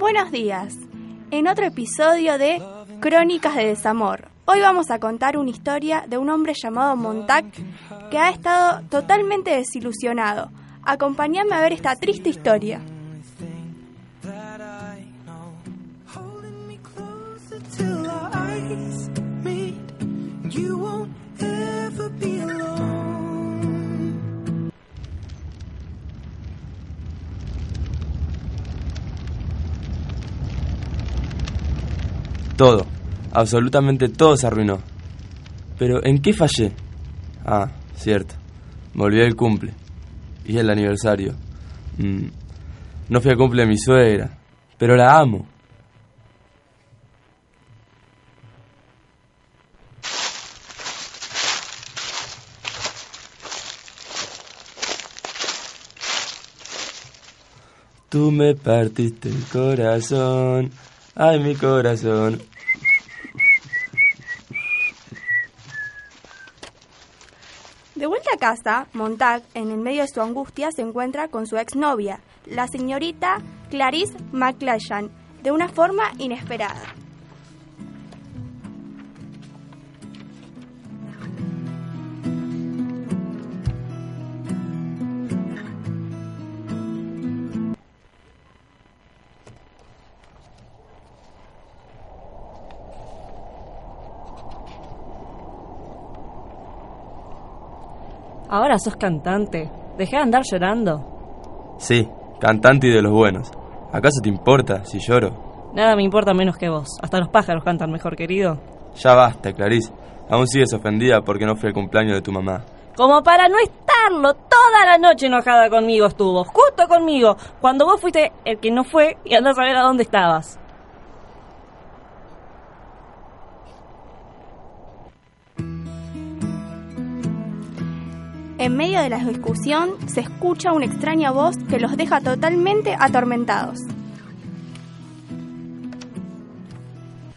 Buenos días. En otro episodio de Crónicas de Desamor. Hoy vamos a contar una historia de un hombre llamado Montag que ha estado totalmente desilusionado. Acompáñame a ver esta triste historia. Todo, absolutamente todo se arruinó. Pero ¿en qué fallé? Ah, cierto. Me olvidé el cumple. Y el aniversario. Mm, No fui al cumple de mi suegra. Pero la amo. Tú me partiste el corazón. Ay, mi corazón. De vuelta a casa, Montag, en el medio de su angustia, se encuentra con su exnovia, la señorita Clarice McClashan, de una forma inesperada. Ahora sos cantante. Dejé de andar llorando. Sí, cantante y de los buenos. ¿Acaso te importa si lloro? Nada me importa menos que vos. Hasta los pájaros cantan mejor, querido. Ya basta, Clarice. Aún sigues ofendida porque no fue el cumpleaños de tu mamá. Como para no estarlo, toda la noche enojada conmigo estuvo, justo conmigo, cuando vos fuiste el que no fue y andás a ver a dónde estabas. En medio de la discusión se escucha una extraña voz que los deja totalmente atormentados.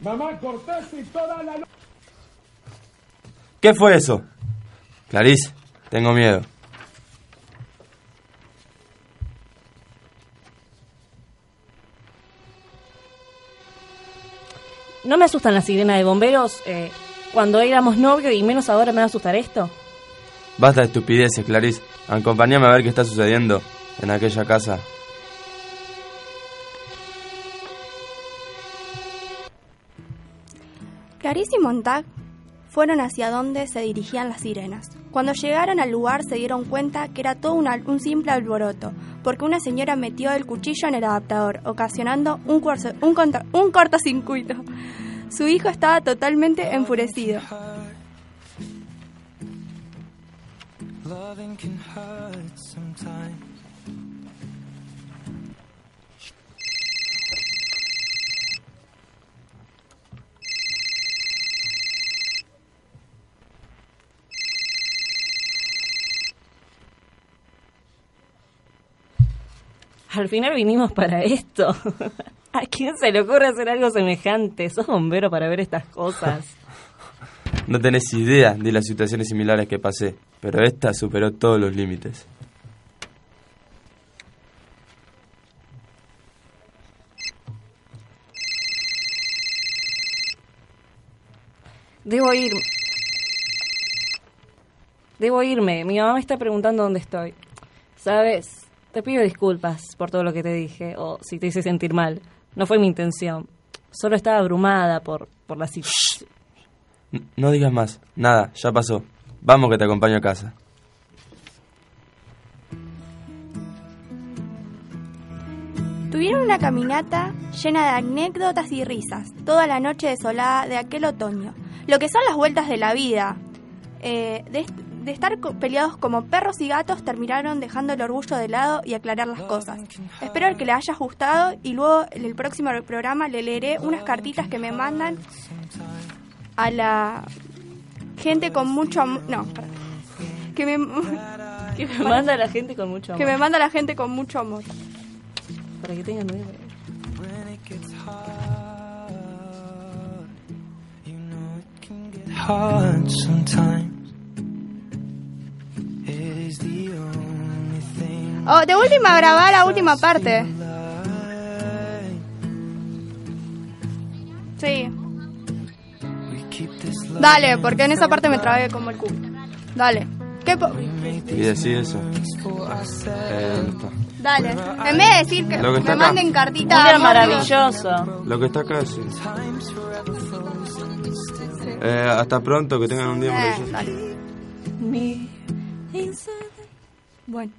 Mamá Cortés y toda la ¿Qué fue eso? Clarice, tengo miedo. ¿No me asustan las sirenas de bomberos eh, cuando éramos novios y menos ahora me va a asustar esto? Basta de estupideces, Clarice. Acompáñame a ver qué está sucediendo en aquella casa. Clarice y Montag fueron hacia donde se dirigían las sirenas. Cuando llegaron al lugar se dieron cuenta que era todo un, simple alboroto, porque una señora metió el cuchillo en el adaptador, ocasionando un, cuarzo- un, contra- un cortocircuito. Su hijo estaba totalmente enfurecido. Al final vinimos para esto. ¿A quién se le ocurre hacer algo semejante? Sos bombero para ver estas cosas. No tenés idea de las situaciones similares que pasé, pero esta superó todos los límites. Debo ir. Debo irme. Mi mamá me está preguntando dónde estoy. Sabes, te pido disculpas por todo lo que te dije, o si te hice sentir mal. No fue mi intención. Solo estaba abrumada por, por la situación. No digas más, nada, ya pasó. Vamos que te acompaño a casa. Tuvieron una caminata llena de anécdotas y risas, toda la noche desolada de aquel otoño. Lo que son las vueltas de la vida. Eh, de, est- de estar peleados como perros y gatos, terminaron dejando el orgullo de lado y aclarar las cosas. Espero que les haya gustado y luego en el próximo programa le leeré unas cartitas que me mandan a la gente con mucho amor. No, perdón. que me, Que me manda la gente con mucho amor. que me manda la gente con mucho amor. Para que tengan nueve. hard sometimes. It is the only thing Oh, de última grabar la última parte. Sí. Dale, porque en esa parte me trabé como el culo. Dale. ¿Qué po- Y decir eso. Eh, ¿Dónde está? Dale. En vez de decir que que me acá. manden Un cartitas. día amor, maravilloso. Lo que está acá, sí. Eh, hasta pronto, que tengan un día Eh, maravilloso. dale. Bueno.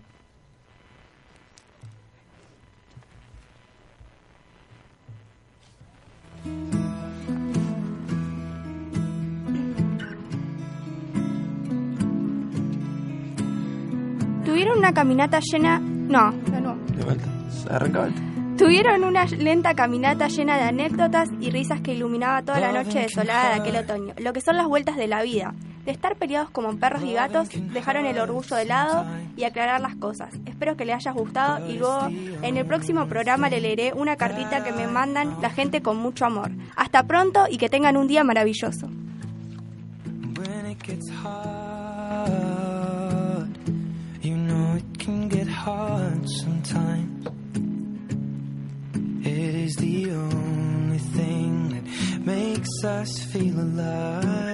Una caminata llena... No, de nuevo. De vuelta. Arranca vuelta. Tuvieron una lenta caminata llena de anécdotas y risas que iluminaba toda la noche desolada de aquel otoño, lo que son las vueltas de la vida. De estar peleados como perros y gatos, dejaron el orgullo de lado y aclarar las cosas. Espero que les haya gustado y luego en el próximo programa le leeré una cartita que me mandan la gente con mucho amor. Hasta pronto y que tengan un día maravilloso. Sometimes. It is the only thing that makes us feel alive.